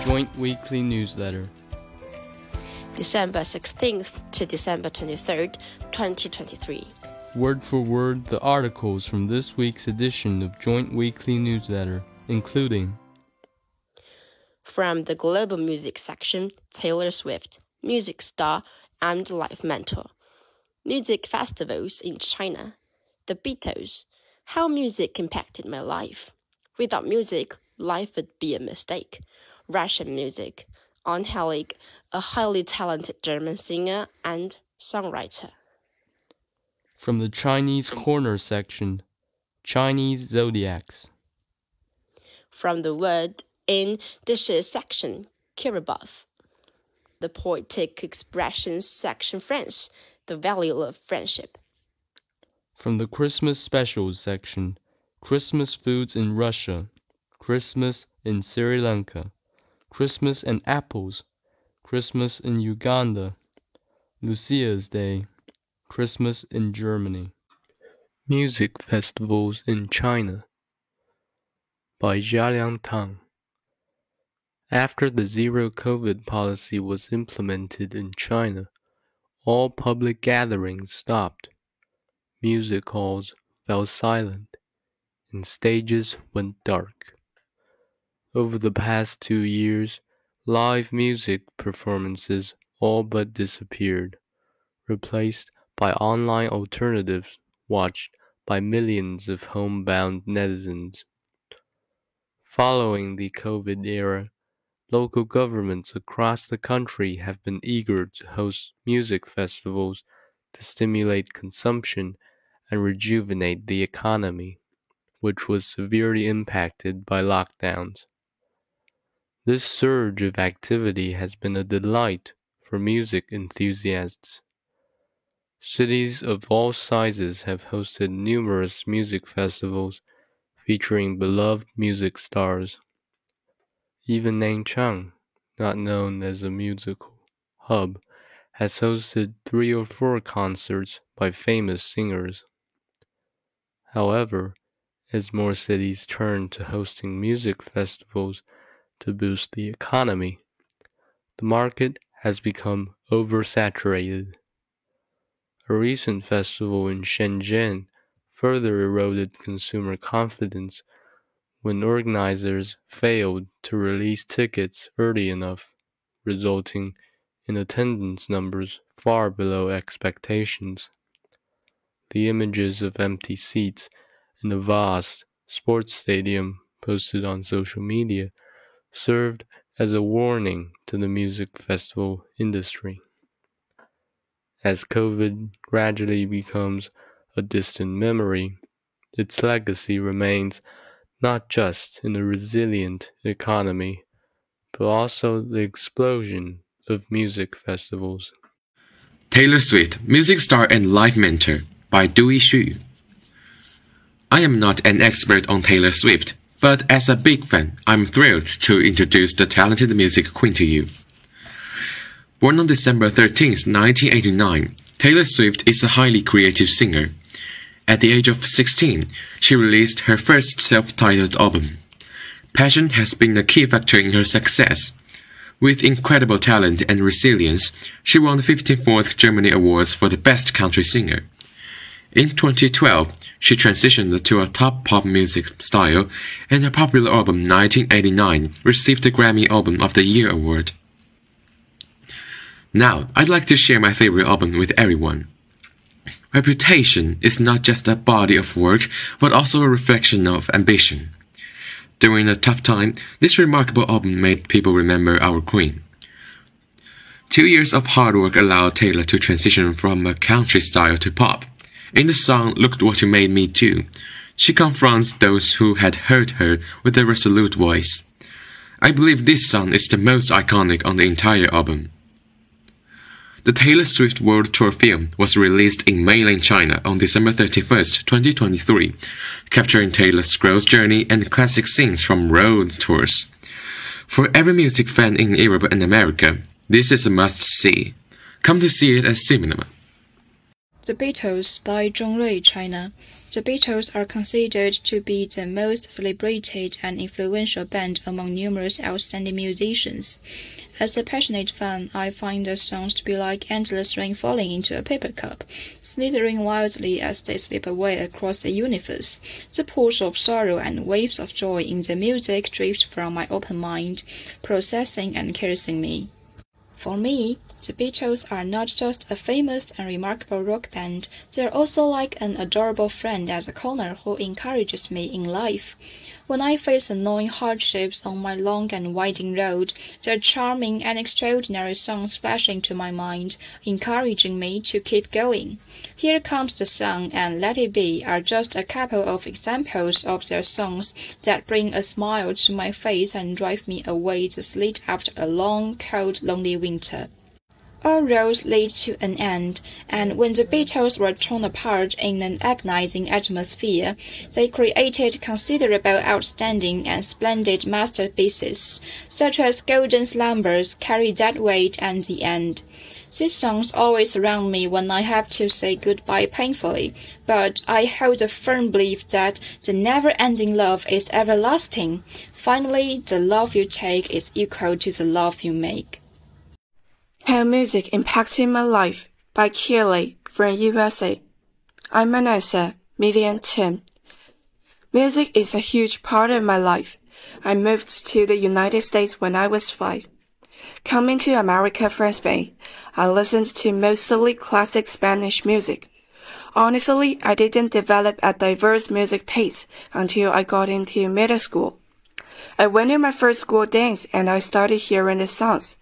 Joint Weekly Newsletter. December 16th to December 23rd, 2023. Word for word, the articles from this week's edition of Joint Weekly Newsletter, including From the Global Music section, Taylor Swift, music star and life mentor. Music festivals in China. The Beatles. How music impacted my life. Without music, life would be a mistake. Russian music. Unheilig, a highly talented German singer and songwriter. from the Chinese Corner section, Chinese Zodiacs. From the word in dishes section, Kiribath. The poetic expressions section French, the value of friendship. From the Christmas Specials section, Christmas Foods in Russia, Christmas in Sri Lanka, Christmas and Apples, Christmas in Uganda, Lucia's Day, Christmas in Germany. Music Festivals in China by Jialiang Tang. After the zero COVID policy was implemented in China, all public gatherings stopped. Music halls fell silent, and stages went dark. Over the past two years, live music performances all but disappeared, replaced by online alternatives watched by millions of homebound netizens. Following the COVID era, local governments across the country have been eager to host music festivals to stimulate consumption and rejuvenate the economy, which was severely impacted by lockdowns. This surge of activity has been a delight for music enthusiasts. Cities of all sizes have hosted numerous music festivals featuring beloved music stars. Even Nanchang, not known as a musical hub, has hosted three or four concerts by famous singers. However, as more cities turn to hosting music festivals to boost the economy, the market has become oversaturated. A recent festival in Shenzhen further eroded consumer confidence when organizers failed to release tickets early enough, resulting in attendance numbers far below expectations. The images of empty seats in a vast sports stadium posted on social media served as a warning to the music festival industry. As COVID gradually becomes a distant memory, its legacy remains not just in a resilient economy, but also the explosion of music festivals. Taylor Swift, music star and life mentor by Duyi Xu. I am not an expert on Taylor Swift, but as a big fan, I'm thrilled to introduce the talented music queen to you. Born on December 13, 1989, Taylor Swift is a highly creative singer. At the age of 16, she released her first self-titled album. Passion has been a key factor in her success. With incredible talent and resilience, she won the 54th Grammy Awards for the Best Country Singer. In 2012, she transitioned to a top pop music style, and her popular album 1989 received the Grammy Album of the Year award. Now, I'd like to share my favorite album with everyone. Reputation is not just a body of work, but also a reflection of ambition. During a tough time, this remarkable album made people remember our queen. Two years of hard work allowed Taylor to transition from a country style to pop. In the song Look What You Made Me Do, she confronts those who had hurt her with a resolute voice. I believe this song is the most iconic on the entire album. The Taylor Swift World Tour film was released in mainland China on December 31, 2023, capturing Taylor's growth journey and classic scenes from road tours. For every music fan in Europe and America, this is a must-see. Come to see it at cinema. The Beatles by Zhongrui, China. The Beatles are considered to be the most celebrated and influential band among numerous outstanding musicians. As a passionate fan, I find their songs to be like endless rain falling into a paper cup, slithering wildly as they slip away across the universe. The pools of sorrow and waves of joy in the music drift from my open mind, processing and caressing me. For me, the Beatles are not just a famous and remarkable rock band, they're also like an adorable friend at the corner who encourages me in life. When I face annoying hardships on my long and winding road, their charming and extraordinary songs flash into my mind, encouraging me to keep going. Here Comes the Sun and Let It Be are just a couple of examples of their songs that bring a smile to my face and drive me away the sleet after a long, cold, lonely winter. All roads lead to an end, and when the Beatles were torn apart in an agonizing atmosphere, they created considerable outstanding and splendid masterpieces, such as Golden Slumbers, Carry That Weight, and The End. These songs always surround me when I have to say goodbye painfully, but I hold a firm belief that the never-ending love is everlasting. Finally, the love you take is equal to the love you make. How Music Impacted My Life by Keely from USA. I'm Manessa, medium 10. Music is a huge part of my life. I moved to the United States when I was five. Coming to America from Spain, I listened to mostly classic Spanish music. Honestly, I didn't develop a diverse music taste until I got into middle school. I went to my first school dance and I started hearing the songs.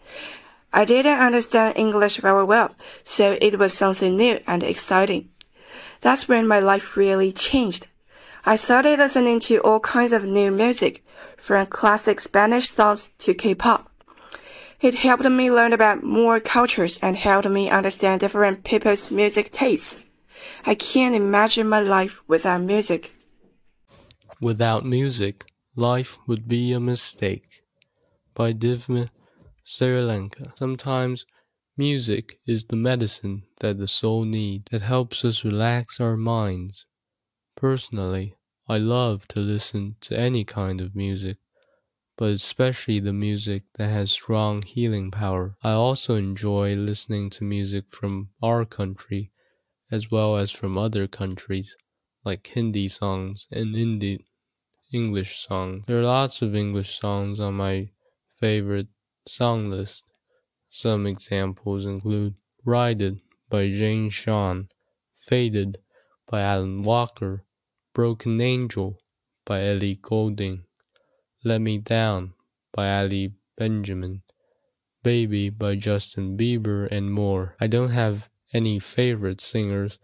I didn't understand English very well, so it was something new and exciting. That's when my life really changed. I started listening to all kinds of new music, from classic Spanish songs to K-pop. It helped me learn about more cultures and helped me understand different people's music tastes. I can't imagine my life without music. Without music, life would be a mistake. By Divya Sri Lanka. Sometimes music is the medicine that the soul needs that helps us relax our minds. Personally, I love to listen to any kind of music, but especially the music that has strong healing power. I also enjoy listening to music from our country as well as from other countries, like Hindi songs and Indian English songs. There are lots of English songs on my favorite Song list. Some examples include Ride It by Jay Sean, Faded by Alan Walker, Broken Angel by Ellie Goulding, Let Me Down by Alec Benjamin, Baby by Justin Bieber, and more. I don't have any favorite singers,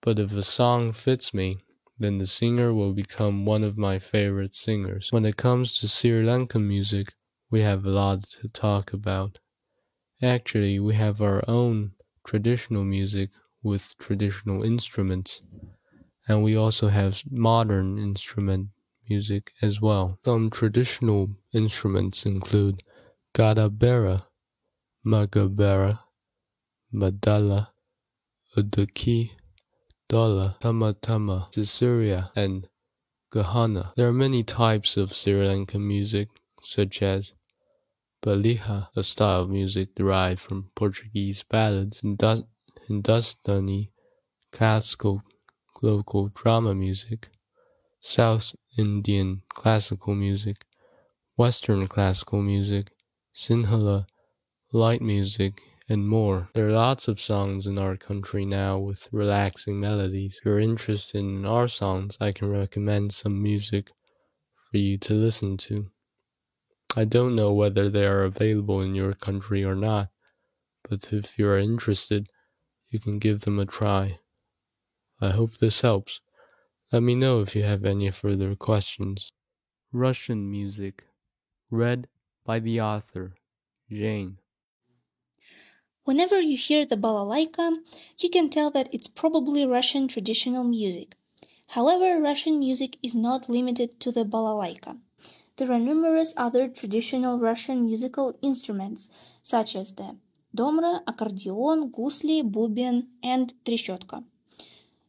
but if a song fits me, then the singer will become one of my favorite singers. When it comes to Sri Lankan music, we have a lot to talk about. Actually, we have our own traditional music with traditional instruments, and we also have modern instrument music as well. Some traditional instruments include gadabera, magabera, madala, udaki, dola, tamatama, Sisiria, and gahana. There are many types of Sri Lankan music, such as Baila, a style of music derived from Portuguese ballads, and Hindustani classical local drama music, South Indian classical music, Western classical music, Sinhala, light music, and more. There are lots of songs in our country now with relaxing melodies. If you're interested in our songs, I can recommend some music for you to listen to. I don't know whether they are available in your country or not, but if you are interested, you can give them a try. I hope this helps. Let me know if you have any further questions. Russian music, read by the author, Jane. Whenever you hear the balalaika, you can tell that it's probably Russian traditional music. However, Russian music is not limited to the balalaika. There are numerous other traditional Russian musical instruments, such as the domra, accordion, gusli, buben, and treshotka.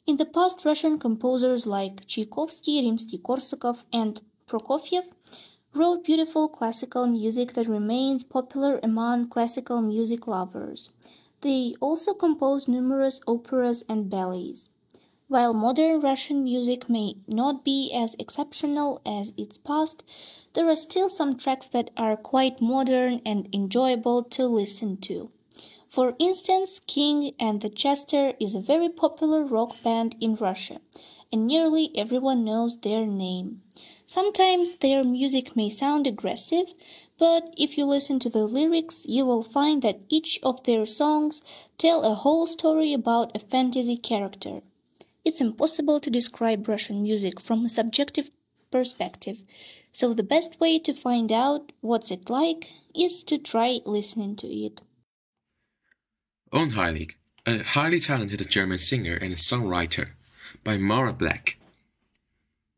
In the past, Russian composers like Tchaikovsky, Rimsky-Korsakov, and Prokofiev wrote beautiful classical music that remains popular among classical music lovers. They also composed numerous operas and ballets. While modern Russian music may not be as exceptional as its past, there are still some tracks that are quite modern and enjoyable to listen to. For instance, King and the Jester is a very popular rock band in Russia, and nearly everyone knows their name. Sometimes their music may sound aggressive, but if you listen to the lyrics, you will find that each of their songs tell a whole story about a fantasy character. It's impossible to describe Russian music from a subjective perspective, so the best way to find out what's it like is to try listening to it. Unheilig, a highly talented German singer and songwriter, by Maura Blacke.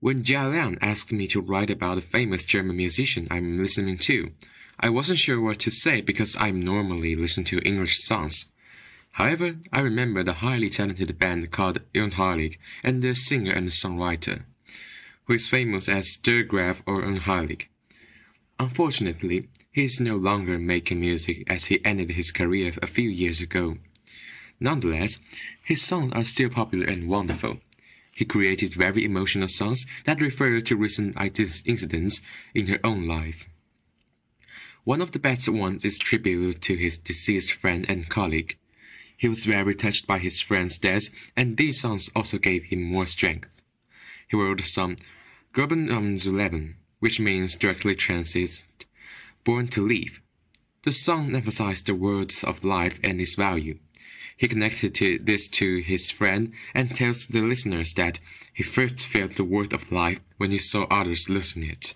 When Jia Liang asked me to write about a famous German musician I'm listening to, I wasn't sure what to say because I normally listen to English songs. However, I remember the highly talented band called Unheilig and their singer and songwriter, who is famous as Der Graf or Unheilig. Unfortunately, he is no longer making music as he ended his career a few years ago. Nonetheless, his songs are still popular and wonderful. He created very emotional songs that refer to recent incidents in her own life. One of the best ones is tribute to his deceased friend and colleague. He was very touched by his friend's death, and these songs also gave him more strength. He wrote song Geboren um zu leben, which means directly translated, born to live. The song emphasized the words of life and its value. He connected to this to his friend and tells the listeners that he first felt the worth of life when he saw others losing it.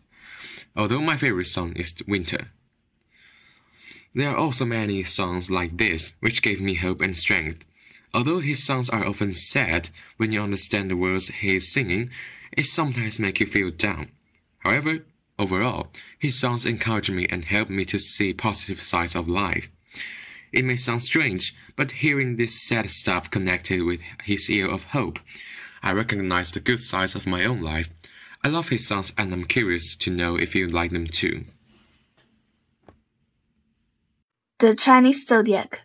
Although my favorite song is Winter. There are also many songs like this which gave me hope and strength. Although his songs are often sad, when you understand the words he is singing, it sometimes makes you feel down. However, overall, his songs encourage me and help me to see positive sides of life. It may sound strange, but hearing this sad stuff connected with his year of hope, I recognize the good sides of my own life. I love his songs and I'm curious to know if you like them too. The Chinese Zodiac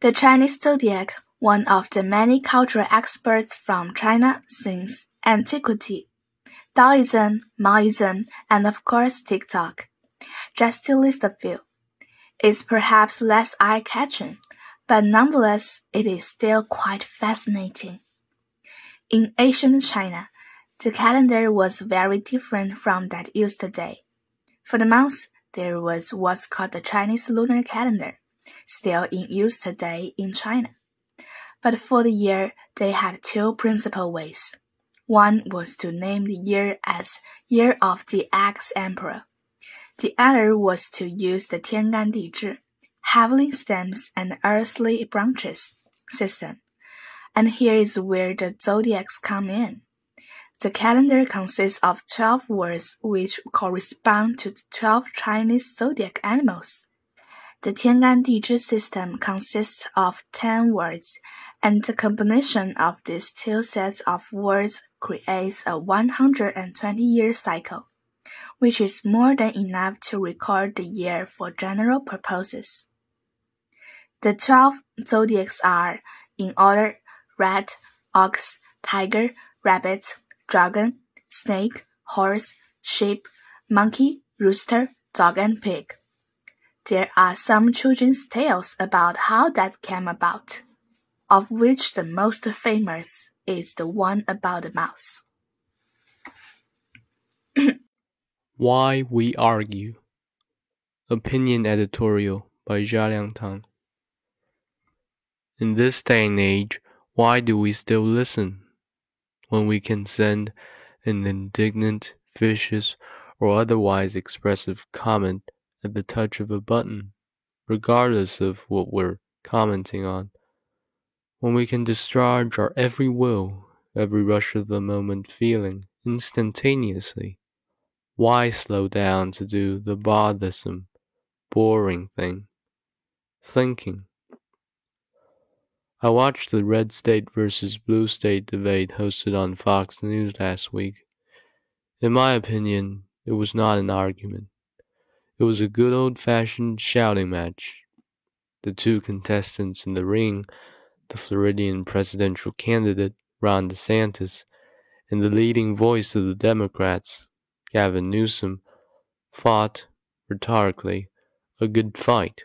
The Chinese Zodiac, one of the many cultural experts from China since antiquity. Taoism, Maoism, and of course TikTok. Just to list a few is perhaps less eye-catching, but nonetheless it is still quite fascinating. In ancient China, the calendar was very different from that used today. For the months, there was what's called the Chinese lunar calendar, still in use today in China. But for the year, they had two principal ways. One was to name the year as Year of the Ex-Emperor, the other was to use the Tiangan Dizhi, heavenly stems and earthly branches system. And here is where the zodiacs come in. The calendar consists of 12 words which correspond to the 12 Chinese zodiac animals. The Tiangan Dizhi system consists of 10 words, and the combination of these two sets of words creates a 120 year cycle which is more than enough to record the year for general purposes. The twelve zodiacs are, in order, rat, ox, tiger, rabbit, dragon, snake, horse, sheep, monkey, rooster, dog, and pig. There are some children's tales about how that came about, of which the most famous is the one about the mouse. Why We Argue Opinion Editorial by Zha Tang. In this day and age, why do we still listen? When we can send an indignant, vicious, or otherwise expressive comment at the touch of a button, regardless of what we're commenting on. When we can discharge our every will, every rush of the moment feeling instantaneously why slow down to do the bothersome, boring thing? Thinking. I watched the red state versus blue state debate hosted on Fox News last week. In my opinion, it was not an argument. It was a good old fashioned shouting match. The two contestants in the ring, the Floridian presidential candidate, Ron DeSantis, and the leading voice of the Democrats, Gavin Newsom, fought, rhetorically, a good fight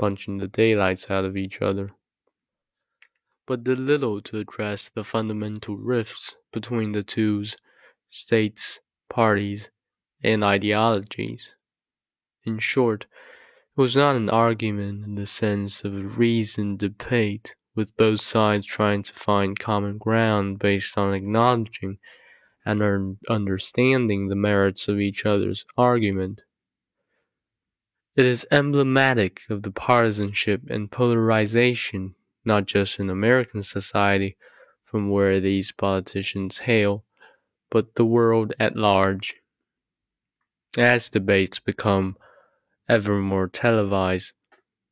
punching the daylights out of each other, but did little to address the fundamental rifts between the two states, parties, and ideologies. In short, it was not an argument in the sense of a reasoned debate, with both sides trying to find common ground based on acknowledging and understanding the merits of each other's argument. It is emblematic of the partisanship and polarization, not just in American society, from where these politicians hail, but the world at large. As debates become ever more televised,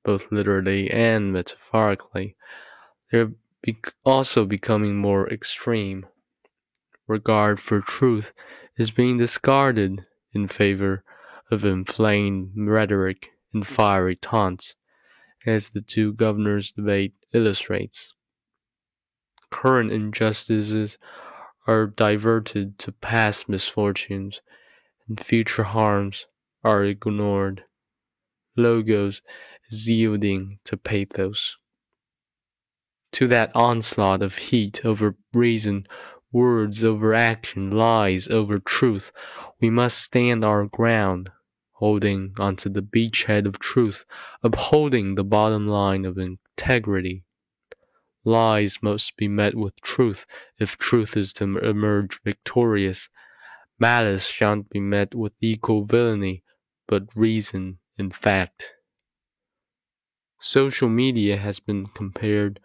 both literally and metaphorically, they're also becoming more extreme. Regard for truth is being discarded in favor of inflamed rhetoric and fiery taunts, as the two governors' debate illustrates. Current injustices are diverted to past misfortunes, and future harms are ignored. Logos is yielding to pathos. To that onslaught of heat over reason, words over action, lies over truth, we must stand our ground holding onto the beachhead of truth, upholding the bottom line of integrity. Lies must be met with truth if truth is to emerge victorious. Malice shan't be met with equal villainy, but reason and fact. Social media has been compared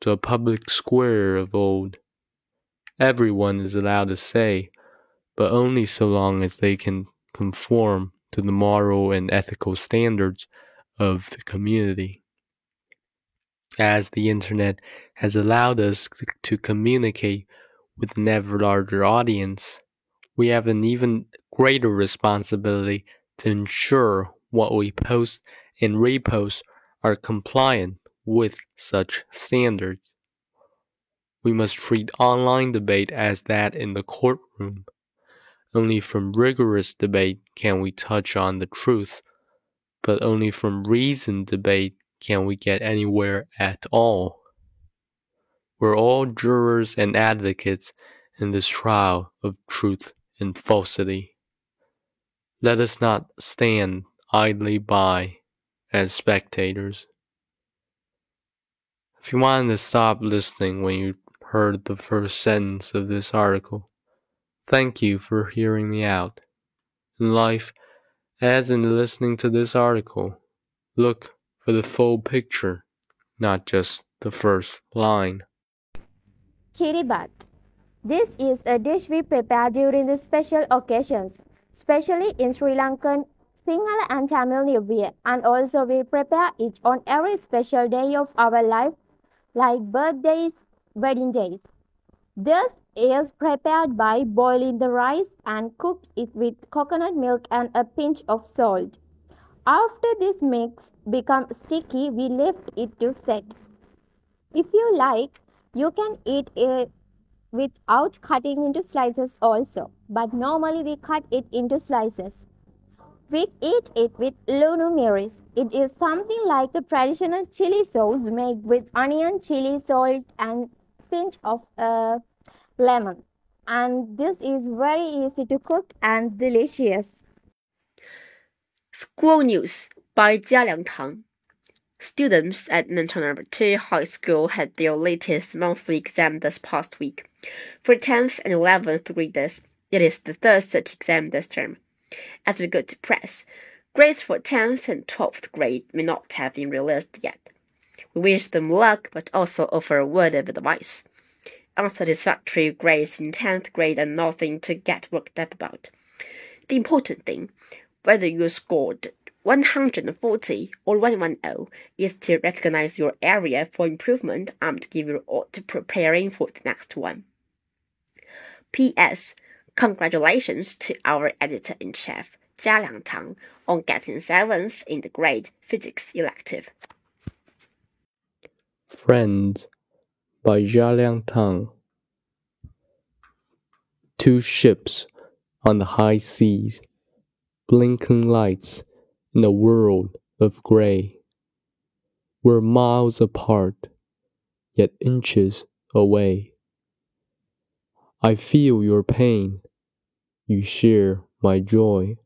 to a public square of old. Everyone is allowed to say, but only so long as they can conform to the moral and ethical standards of the community. As the internet has allowed us to communicate with an ever larger audience, we have an even greater responsibility to ensure what we post and repost are compliant with such standards. We must treat online debate as that in the courtroom only from rigorous debate can we touch on the truth, but only from reasoned debate can we get anywhere at all. We're all jurors and advocates in this trial of truth and falsity. Let us not stand idly by as spectators. If you wanted to stop listening when you heard the first sentence of this article, Thank you for hearing me out. In life, as in listening to this article, look for the full picture, not just the first line. Kiribath. This is a dish we prepare during the special occasions, especially in Sri Lankan, Sinhala and Tamil New Year, and also we prepare it on every special day of our life, like birthdays, wedding days. This is prepared by boiling the rice and cooked it with coconut milk and a pinch of salt. After this mix becomes sticky, we lift it to set. If you like, you can eat it without cutting into slices also, but normally we cut it into slices. We eat it with lunu miris. It is something like a traditional chili sauce made with onion, chili, salt, and pinch of uh, lemon and this is very easy to cook and delicious. School news by Jia Liang Tang. Students at Nanchang Number 2 High School had their latest monthly exam this past week. For 10th and 11th graders, it is the third such exam this term. As we go to press, grades for 10th and 12th grade may not have been released yet. We wish them luck but also offer a word of advice unsatisfactory grades in 10th grade are nothing to get worked up about. The important thing, whether you scored 140 or 110 is to recognize your area for improvement and give you all to preparing for the next one. P.S. Congratulations to our editor in chief, Jia Liangtang, on getting seventh in the grade physics elective. Friends by Jia Liangtang. Two ships on the high seas, blinking lights in a world of gray. We're miles apart, yet inches away. I feel your pain, you share my joy.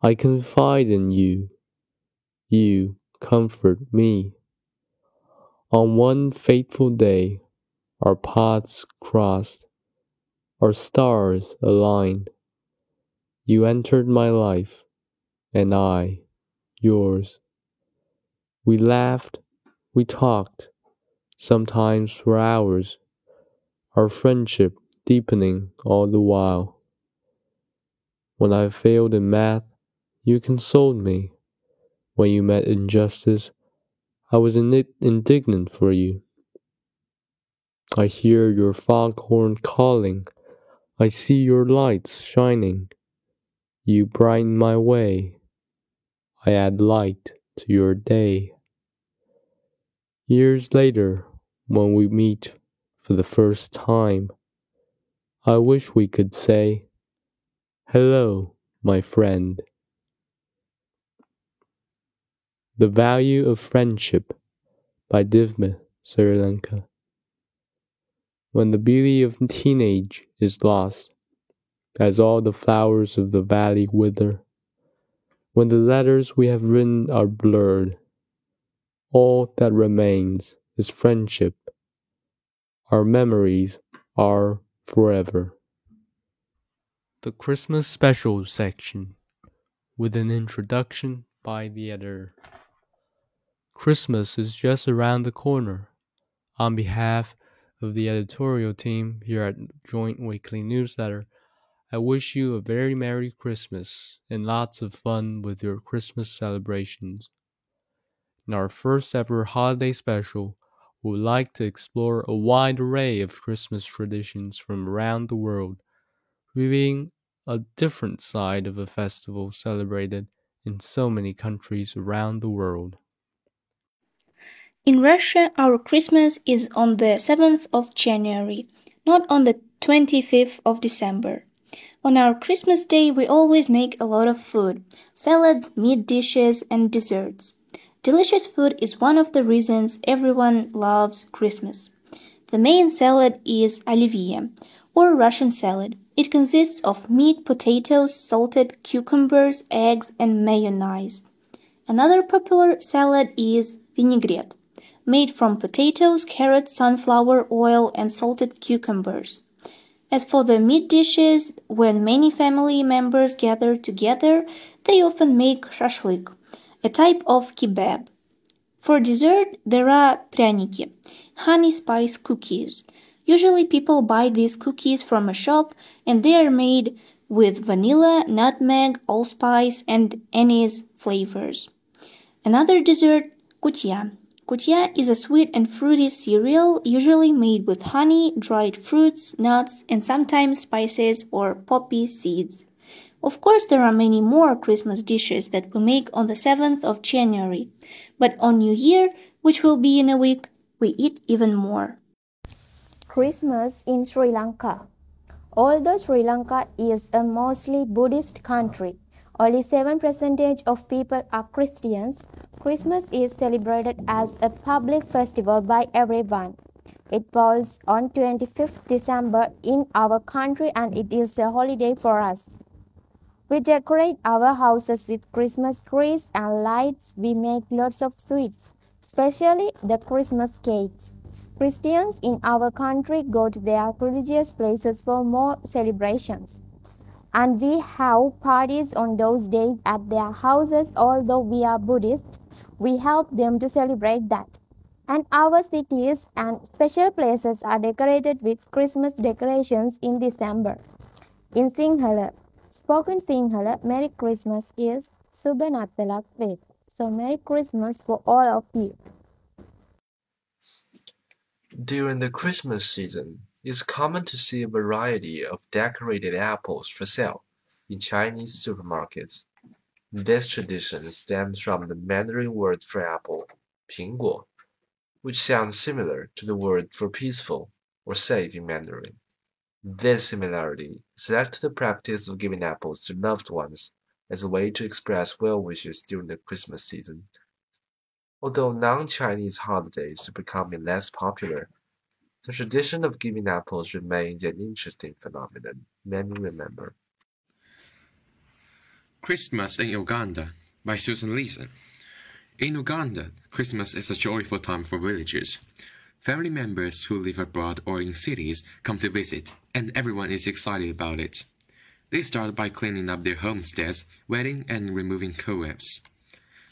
I confide in you, you comfort me. On one fateful day, our paths crossed, our stars aligned. You entered my life and I, yours. We laughed, we talked, sometimes for hours, our friendship deepening all the while. When I failed in math, you consoled me. When you met injustice, I was indignant for you. I hear your foghorn calling. I see your lights shining. You brighten my way. I add light to your day. Years later, when we meet for the first time, I wish we could say, Hello, my friend. The Value of Friendship by Diwme, Sri Lanka. When the beauty of teenage is lost, as all the flowers of the valley wither, when the letters we have written are blurred, all that remains is friendship. Our memories are forever. The Christmas Special section with an introduction by the editor. Christmas is just around the corner. On behalf of the editorial team here at Joint Weekly Newsletter, I wish you a very Merry Christmas and lots of fun with your Christmas celebrations. In our first ever holiday special, would like to explore a wide array of Christmas traditions from around the world, revealing a different side of a festival celebrated in so many countries around the world. In Russia, our Christmas is on the 7th of January, not on the 25th of December. On our Christmas day, we always make a lot of food salads, meat dishes, and desserts. Delicious food is one of the reasons everyone loves Christmas. The main salad is olivier, or Russian salad. It consists of meat, potatoes, salted cucumbers, eggs, and mayonnaise. Another popular salad is vinaigrette, made from potatoes, carrots, sunflower oil, and salted cucumbers. As for the meat dishes, when many family members gather together, they often make shashlik, a type of kebab. For dessert, there are pryaniki, honey spice cookies. Usually people buy these cookies from a shop and they are made with vanilla, nutmeg, allspice and anise flavors. Another dessert, kutia, Kutia is a sweet and fruity cereal usually made with honey, dried fruits, nuts, and sometimes spices or poppy seeds. Of course, there are many more Christmas dishes that we make on the 7th of January, but on New Year, which will be in a week, we eat even more. Christmas in Sri Lanka. Although Sri Lanka is a mostly Buddhist country, only 7% of people are Christians. Christmas is celebrated as a public festival by everyone. It falls on 25th December in our country and it is a holiday for us. We decorate our houses with Christmas trees and lights. We make lots of sweets, especially the Christmas cakes. Christians in our country go to their religious places for more celebrations and we have parties on those days at their houses. Although we are Buddhist, we help them to celebrate that. And our cities and special places are decorated with Christmas decorations in December. In Sinhala, spoken Sinhala, Merry Christmas is Subhanatalak with. So Merry Christmas for all of you. During the Christmas season, it's common to see a variety of decorated apples for sale in Chinese supermarkets. This tradition stems from the Mandarin word for apple, 苹果, which sounds similar to the word for peaceful or safe in Mandarin. This similarity is led to the practice of giving apples to loved ones as a way to express well wishes during the Christmas season. Although non Chinese holidays are becoming less popular, the tradition of giving apples remains an interesting phenomenon many remember. Christmas in Uganda by Susan Leeson. In Uganda, Christmas is a joyful time for villagers. Family members who live abroad or in cities come to visit, and everyone is excited about it. They start by cleaning up their homesteads, wetting and removing cobwebs.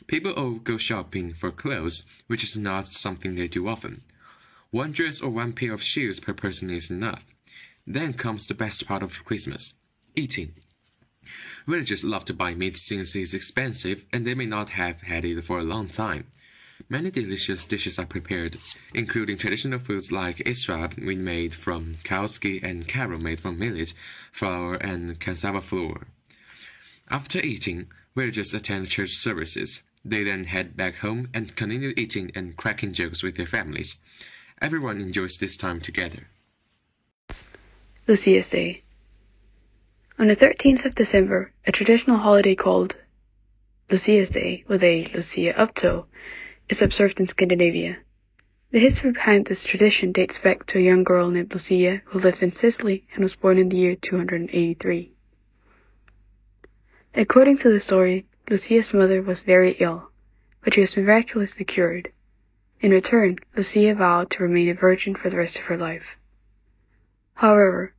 People all go shopping for clothes, which is not something they do often. One dress or one pair of shoes per person is enough. Then comes the best part of Christmas eating. Villagers love to buy meat since it is expensive and they may not have had it for a long time. Many delicious dishes are prepared, including traditional foods like isra made from kawski and karo made from millet, flour, and cassava flour. After eating, villagers attend church services. They then head back home and continue eating and cracking jokes with their families. Everyone enjoys this time together. Lucia's Day On the 13th of December, a traditional holiday called Lucia's Day, with a Lucia Upto, is observed in Scandinavia. The history behind this tradition dates back to a young girl named Lucia who lived in Sicily and was born in the year 283. According to the story, Lucia's mother was very ill, but she was miraculously cured. In return, Lucia vowed to remain a virgin for the rest of her life. However,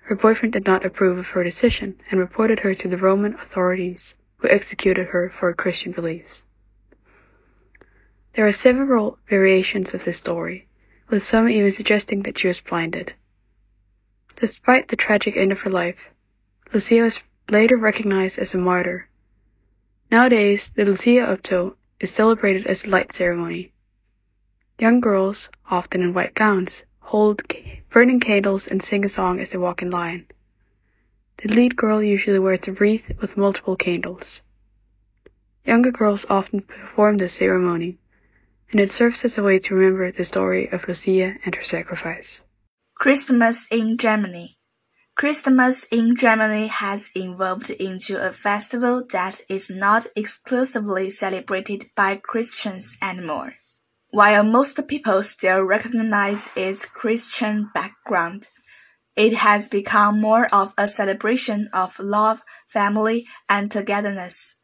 her boyfriend did not approve of her decision and reported her to the Roman authorities, who executed her for her Christian beliefs. There are several variations of this story, with some even suggesting that she was blinded. Despite the tragic end of her life, Lucia was later recognized as a martyr. Nowadays, the Lucia Upto is celebrated as a light ceremony. Young girls, often in white gowns, hold burning candles and sing a song as they walk in line. The lead girl usually wears a wreath with multiple candles. Younger girls often perform this ceremony, and it serves as a way to remember the story of Lucia and her sacrifice. Christmas in Germany. Christmas in Germany has evolved into a festival that is not exclusively celebrated by Christians anymore. While most people still recognize its Christian background, it has become more of a celebration of love, family, and togetherness.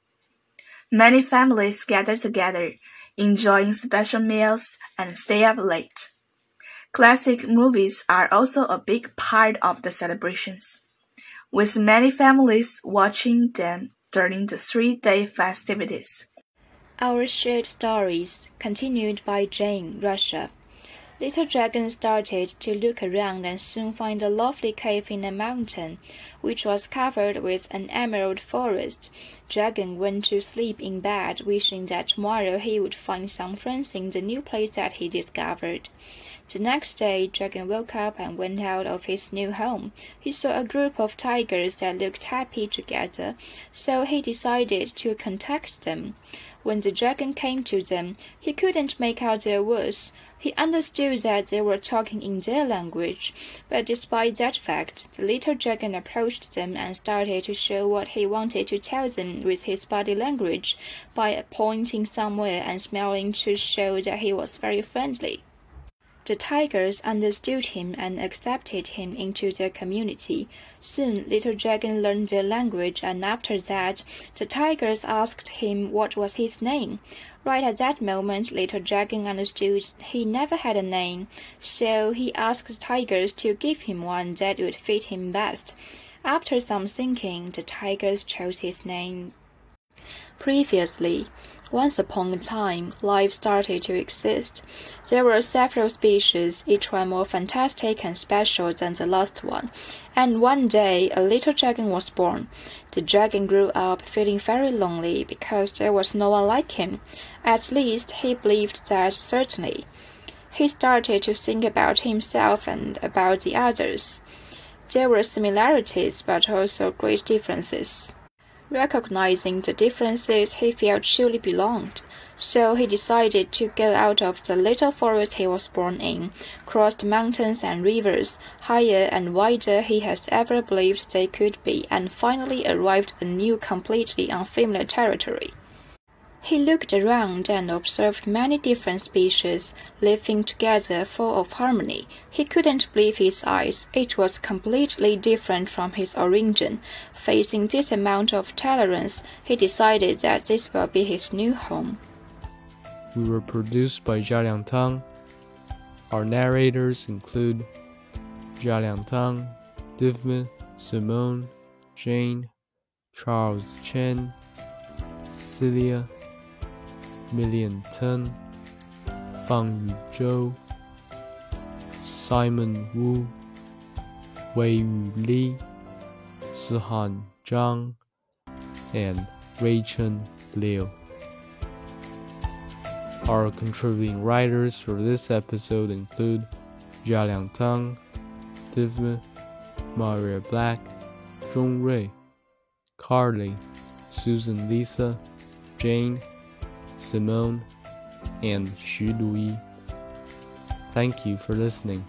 Many families gather together, enjoying special meals and stay up late. Classic movies are also a big part of the celebrations, with many families watching them during the three-day festivities. Our shared stories continued by Jane, Russia. Little Dragon started to look around and soon found a lovely cave in a mountain, which was covered with an emerald forest. Dragon went to sleep in bed, wishing that tomorrow he would find some friends in the new place that he discovered. The next day, Dragon woke up and went out of his new home. He saw a group of tigers that looked happy together, so he decided to contact them. When the dragon came to them, he couldn't make out their words. He understood that they were talking in their language, but despite that fact, the little dragon approached them and started to show what he wanted to tell them with his body language by pointing somewhere and smiling to show that he was very friendly. The tigers understood him and accepted him into their community. Soon Little Dragon learned their language, and after that, the tigers asked him what was his name. Right at that moment, Little Dragon understood he never had a name, so he asked the tigers to give him one that would fit him best. After some thinking, the tigers chose his name. Previously, Once upon a time, life started to exist. There were several species, each one more fantastic and special than the last one. And one day, a little dragon was born. The dragon grew up feeling very lonely because there was no one like him. At least, he believed that certainly. He started to think about himself and about the others. There were similarities, but also great differences. Recognizing the differences, he felt surely belonged. So he decided to go out of the little forest he was born in, cross the mountains and rivers, higher and wider he has ever believed they could be, and finally arrived a new completely unfamiliar territory. He looked around and observed many different species living together full of harmony. He couldn't believe his eyes. It was completely different from his origin. Facing this amount of tolerance, he decided that this will be his new home. We were produced by Jialiang Tang. Our narrators include Jialiang Tang, Diwme, Simone, Jane, Charles Chen, Celia, Million Teng, Fangyu Zhou, Simon Wu, Wei Yu Li, Sihan Zhang, and Ruichen Liu. Our contributing writers for this episode include Jialiang Tang, Diwme, Maura Blacke, Zhong Rui, Carley, Susan Lisa, Jane, Simone, and Xu Duyi. Thank you for listening.